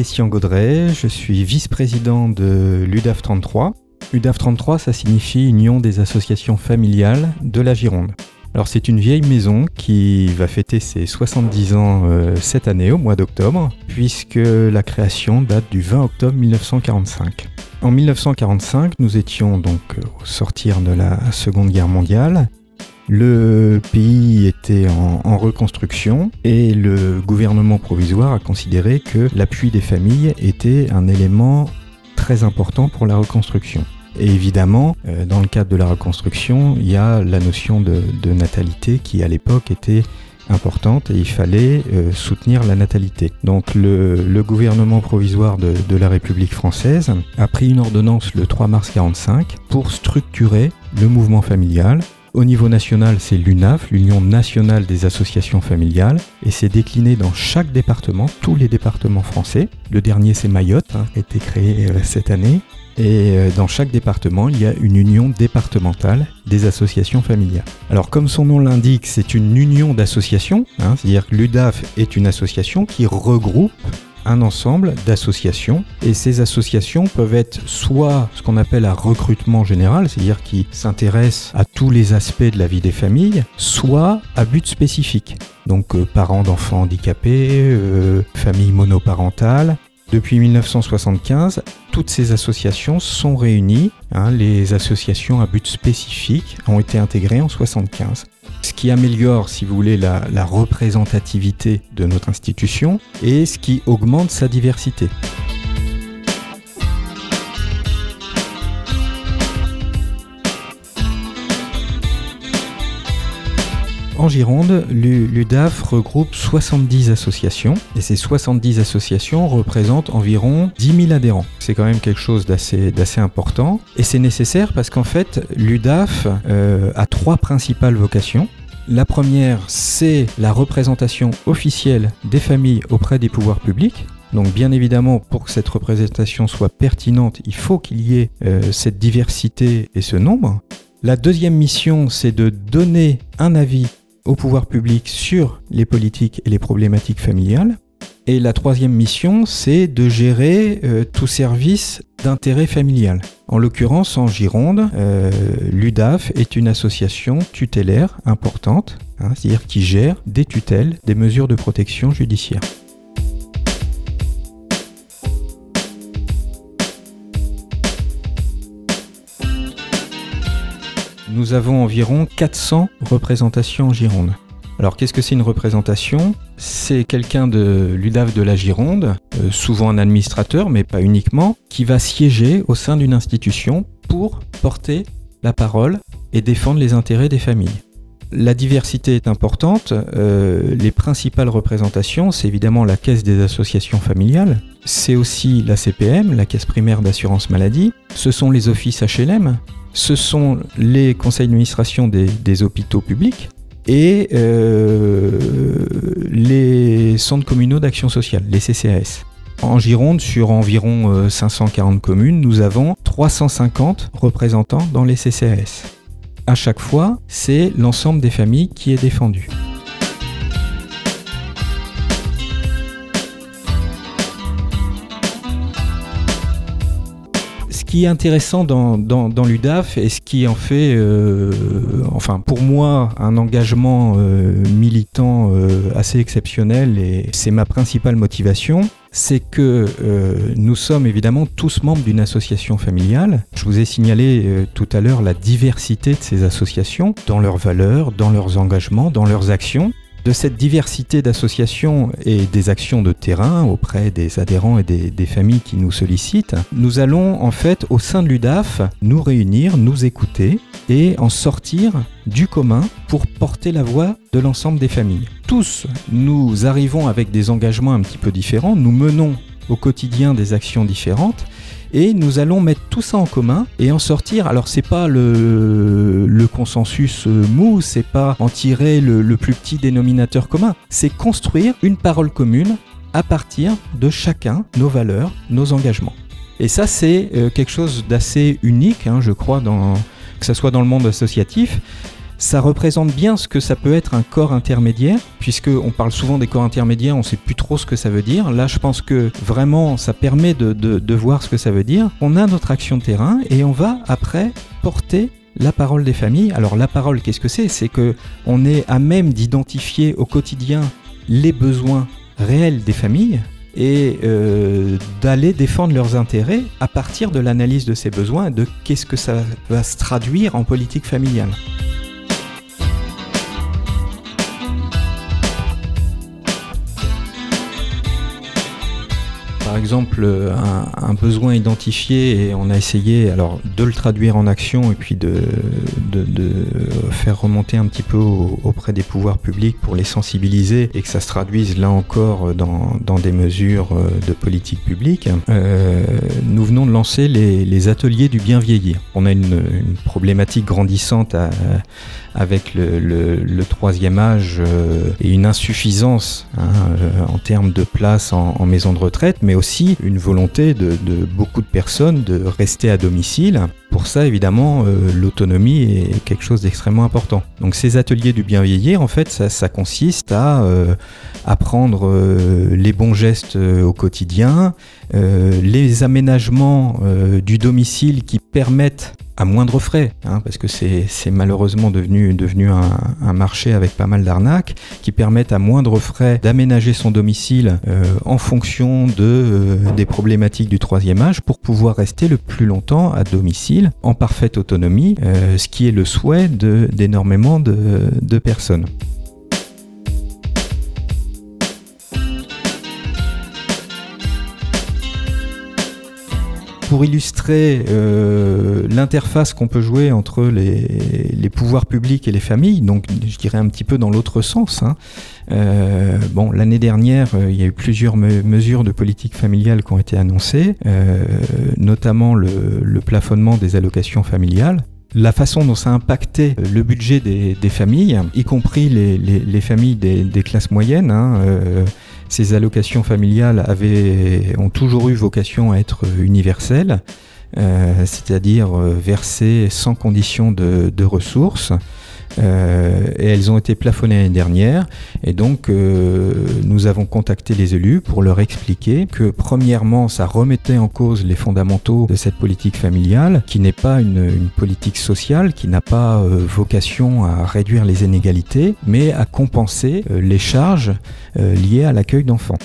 Christian Gaudret, je suis vice-président de l'UDAF 33. UDAF 33, ça signifie Union des associations familiales de la Gironde. Alors c'est une vieille maison qui va fêter ses 70 ans euh, cette année au mois d'octobre, puisque la création date du 20 octobre 1945. En 1945, nous étions donc au sortir de la Seconde Guerre mondiale. Le pays était en, reconstruction et le gouvernement provisoire a considéré que l'appui des familles était un élément très important pour la reconstruction. Et évidemment, euh, dans le cadre de la reconstruction, il y a la notion de, natalité qui à l'époque était importante et il fallait euh, soutenir la natalité. Donc le, gouvernement provisoire de, de, la République française a pris une ordonnance le 3 mars 1945 pour structurer le mouvement familial. Au niveau national, c'est l'UNAF, l'Union nationale des associations familiales, et c'est décliné dans chaque département, tous les départements français. Le dernier, c'est Mayotte, hein, qui a été créé euh, cette année. Et euh, dans chaque département, il y a une union départementale des associations familiales. Alors comme son nom l'indique, c'est une union d'associations, hein, c'est-à-dire que l'UDAF est une association qui regroupe un ensemble d'associations et ces associations peuvent être soit ce qu'on appelle un recrutement général, c'est-à-dire qui s'intéressent à tous les aspects de la vie des familles, soit à but spécifique. Donc euh, parents d'enfants handicapés, euh, familles monoparentales, depuis 1975, toutes ces associations sont réunies. Hein, les associations à but spécifique ont été intégrées en 1975. Ce qui améliore, si vous voulez, la, représentativité de notre institution et ce qui augmente sa diversité. En Gironde, l'UDAF regroupe 70 associations et ces 70 associations représentent environ 10 000 adhérents. C'est quand même quelque chose d'assez important et c'est nécessaire parce qu'en fait, l'UDAF euh, a trois principales vocations. La première, c'est la représentation officielle des familles auprès des pouvoirs publics. Donc bien évidemment, pour que cette représentation soit pertinente, il faut qu'il y ait euh, cette diversité et ce nombre. La deuxième mission, c'est de donner un avis au pouvoir public sur les politiques et les problématiques familiales. Et la troisième mission, c'est de gérer euh, tout service d'intérêt familial. En l'occurrence, en Gironde, euh, l'UDAF est une association tutélaire importante, hein, c'est-à-dire qui gère des tutelles, des mesures de protection judiciaire. Nous avons environ 400 représentations en Gironde. Alors qu'est-ce que c'est une représentation? C'est quelqu'un de l'UDAF de la Gironde, euh, souvent un administrateur, mais pas uniquement, qui va siéger au sein d'une institution pour porter la parole et défendre les intérêts des familles. La diversité est importante. Euh, les principales représentations, c'est évidemment la caisse des associations familiales, c'est aussi la CPM, la caisse primaire d'assurance maladie, ce sont les offices HLM, ce sont les conseils d'administration des, hôpitaux publics et euh, les centres communaux d'action sociale, les CCAS. En Gironde, sur environ 540 euh, communes, nous avons 350 représentants dans les CCAS. À chaque fois, c'est l'ensemble des familles qui est défendu. Qui est intéressant dans, l'UDAF et ce qui en fait, euh, enfin pour moi, un engagement euh, militant euh, assez exceptionnel et c'est ma principale motivation, c'est que nous sommes évidemment tous membres d'une association familiale. Je vous ai signalé tout à l'heure la diversité de ces associations dans leurs valeurs, dans leurs engagements, dans leurs actions. De cette diversité d'associations et des actions de terrain auprès des adhérents et des, familles qui nous sollicitent, nous allons en fait au sein de l'UDAF nous réunir, nous écouter et en sortir du commun pour porter la voix de l'ensemble des familles. Tous, nous arrivons avec des engagements un petit peu différents, nous menons au quotidien des actions différentes et nous allons mettre tout ça en commun et en sortir. Alors c'est pas le, consensus mou, c'est pas en tirer le, plus petit dénominateur commun, c'est construire une parole commune à partir de chacun, nos valeurs, nos engagements. Et ça c'est quelque chose d'assez unique, hein, je crois, que ce soit dans le monde associatif Ça représente bien ce que ça peut être un corps intermédiaire, puisque on parle souvent des corps intermédiaires, on ne sait plus trop ce que ça veut dire. Là, je pense que vraiment, ça permet de, voir ce que ça veut dire. On a notre action de terrain et on va après porter la parole des familles. Alors la parole, qu'est-ce que c'est? C'est que on est à même d'identifier au quotidien les besoins réels des familles et euh, d'aller défendre leurs intérêts à partir de l'analyse de ces besoins et de qu'est-ce que ça va se traduire en politique familiale. Par exemple un, besoin identifié et on a essayé alors de le traduire en action et puis de, faire remonter un petit peu auprès des pouvoirs publics pour les sensibiliser et que ça se traduise là encore dans, des mesures euh, de politique publique, euh, nous venons de lancer les, ateliers du bien vieillir. On a une, problématique grandissante avec le, troisième âge euh, et une insuffisance hein, euh, en termes de place en, maison de retraite, mais aussi une volonté de, beaucoup de personnes de rester à domicile. Pour ça, évidemment, euh, l'autonomie est quelque chose d'extrêmement important. Donc ces ateliers du bien vieillir, en fait, ça, consiste à apprendre les bons gestes au quotidien, les aménagements du domicile qui permettent à moindre frais, hein, parce que c'est malheureusement devenu, un, marché avec pas mal d'arnaques, qui permettent à moindre frais d'aménager son domicile euh, en fonction de, euh, des problématiques du troisième âge pour pouvoir rester le plus longtemps à domicile en parfaite autonomie, euh, ce qui est le souhait d'énormément de personnes. Pour illustrer euh, l'interface qu'on peut jouer entre les, pouvoirs publics et les familles, donc je dirais un petit peu dans l'autre sens. Hein. Euh, bon, l'année dernière, euh, il y a eu plusieurs mesures de politique familiale qui ont été annoncées, notamment le, plafonnement des allocations familiales la façon dont ça a impacté le budget des, familles, y compris les, familles des, classes moyennes. Hein, ces allocations familiales avaient, ont toujours eu vocation à être universelles, euh, c'est-à-dire euh, versées sans condition de, de ressources. Euh, et elles ont été plafonnées l'année dernière. Et donc, euh, nous avons contacté les élus pour leur expliquer que, premièrement, ça remettait en cause les fondamentaux de cette politique familiale, qui n'est pas une, politique sociale, qui n'a pas euh, vocation à réduire les inégalités, mais à compenser les charges liées à l'accueil d'enfants.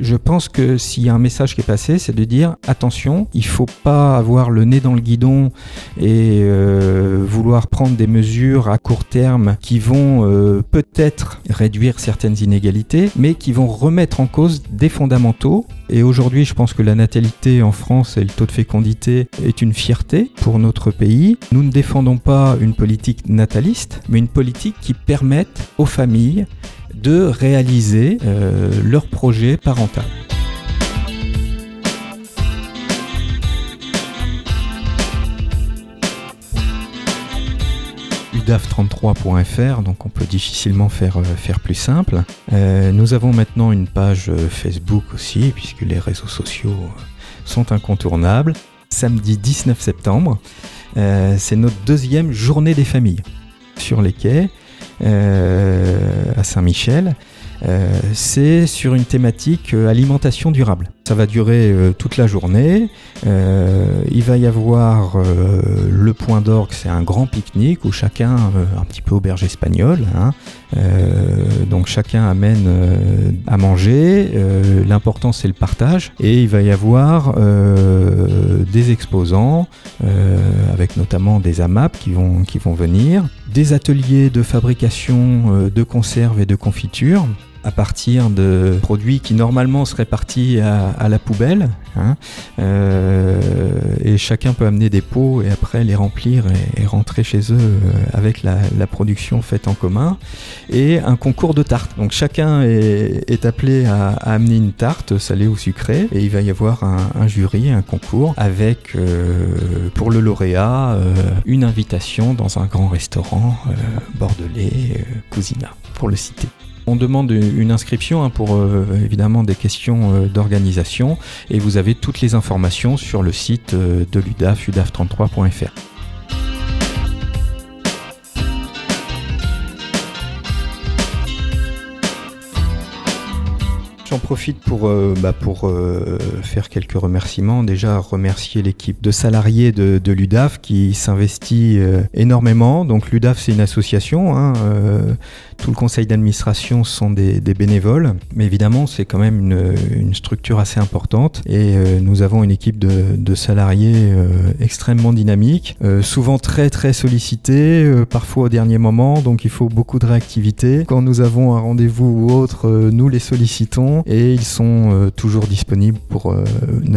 Je pense que s'il y a un message qui est passé, c'est de dire attention, il faut pas avoir le nez dans le guidon et euh, vouloir prendre des mesures à court terme qui vont euh, peut-être réduire certaines inégalités, mais qui vont remettre en cause des fondamentaux. Et aujourd'hui, je pense que la natalité en France et le taux de fécondité est une fierté pour notre pays. Nous ne défendons pas une politique nataliste, mais une politique qui permette aux familles de réaliser euh, leur projet parental. udaf33.fr, donc on peut difficilement faire, euh, plus simple. Euh, nous avons maintenant une page Facebook aussi, puisque les réseaux sociaux sont incontournables. Samedi 19 septembre, c'est notre deuxième journée des familles sur les quais. Euh, à Saint-Michel. Euh, c'est sur une thématique euh, alimentation durable. Ça va durer toute la journée. il va y avoir le point d'orgue, c'est un grand pique-nique où chacun, un petit peu auberge espagnole, hein, donc chacun amène à manger. L'important c'est le partage et il va y avoir des exposants avec notamment des AMAP qui vont, qui vont venir, des ateliers de fabrication de conserves et de confitures à partir de produits qui normalement seraient partis à, la poubelle. Hein. Euh, et chacun peut amener des pots et après les remplir et, rentrer chez eux euh, avec la, production faite en commun. Et un concours de tartes. Donc chacun est, appelé à, amener une tarte salée ou sucrée et il va y avoir un, jury, un concours avec euh, pour le lauréat une invitation dans un grand restaurant bordelais, Cousina, pour le citer. On demande une inscription hein, pour euh, évidemment des questions euh, d'organisation et vous avez toutes les informations sur le site euh, de l'UDAF, udaf33.fr. profite pour, euh, bah, euh, faire quelques remerciements. Déjà, remercier l'équipe de salariés de, l'UDAF qui s'investit euh, énormément. Donc l'UDAF, c'est une association. Hein, tout le conseil d'administration sont des, bénévoles. Mais évidemment, c'est quand même une, structure assez importante. Et nous avons une équipe de, salariés extrêmement dynamique, souvent très très sollicité, parfois au dernier moment. Donc il faut beaucoup de réactivité. Quand nous avons un rendez-vous ou autre, nous les sollicitons et ils sont euh, toujours disponibles pour euh,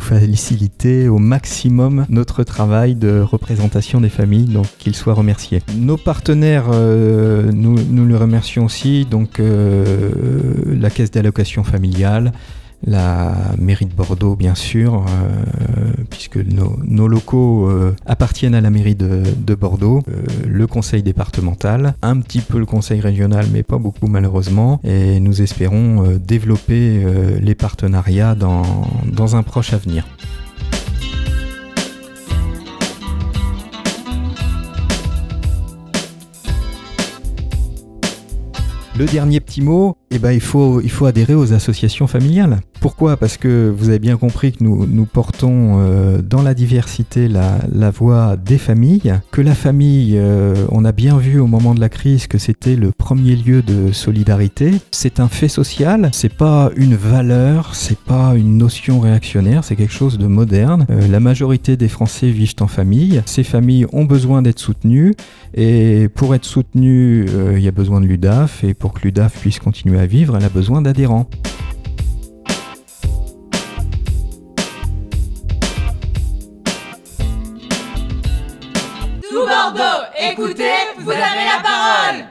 faciliter au maximum notre travail de représentation des familles, donc qu'ils soient remerciés. Nos partenaires, euh, nous, nous les remercions aussi, donc la Caisse d'allocation familiale, la mairie de Bordeaux, bien sûr, euh, puisque nos, locaux euh, appartiennent à la mairie de, de Bordeaux, euh, le conseil départemental, un petit peu le conseil régional, mais pas beaucoup malheureusement, et nous espérons développer les partenariats dans un proche avenir. Le dernier petit mot, eh ben, il, faut, il faut adhérer aux associations familiales. Pourquoi? Parce que vous avez bien compris que nous, nous portons euh, dans la diversité la, la, voix des familles, que la famille, euh, on a bien vu au moment de la crise que c'était le premier lieu de solidarité. C'est un fait social, c'est pas une valeur, c'est pas une notion réactionnaire, c'est quelque chose de moderne. Euh, la majorité des Français vivent en famille. Ces familles ont besoin d'être soutenues et pour être soutenues, il y a besoin de l'UDAF et que l'UDAF puisse continuer à vivre, elle a besoin d'adhérents.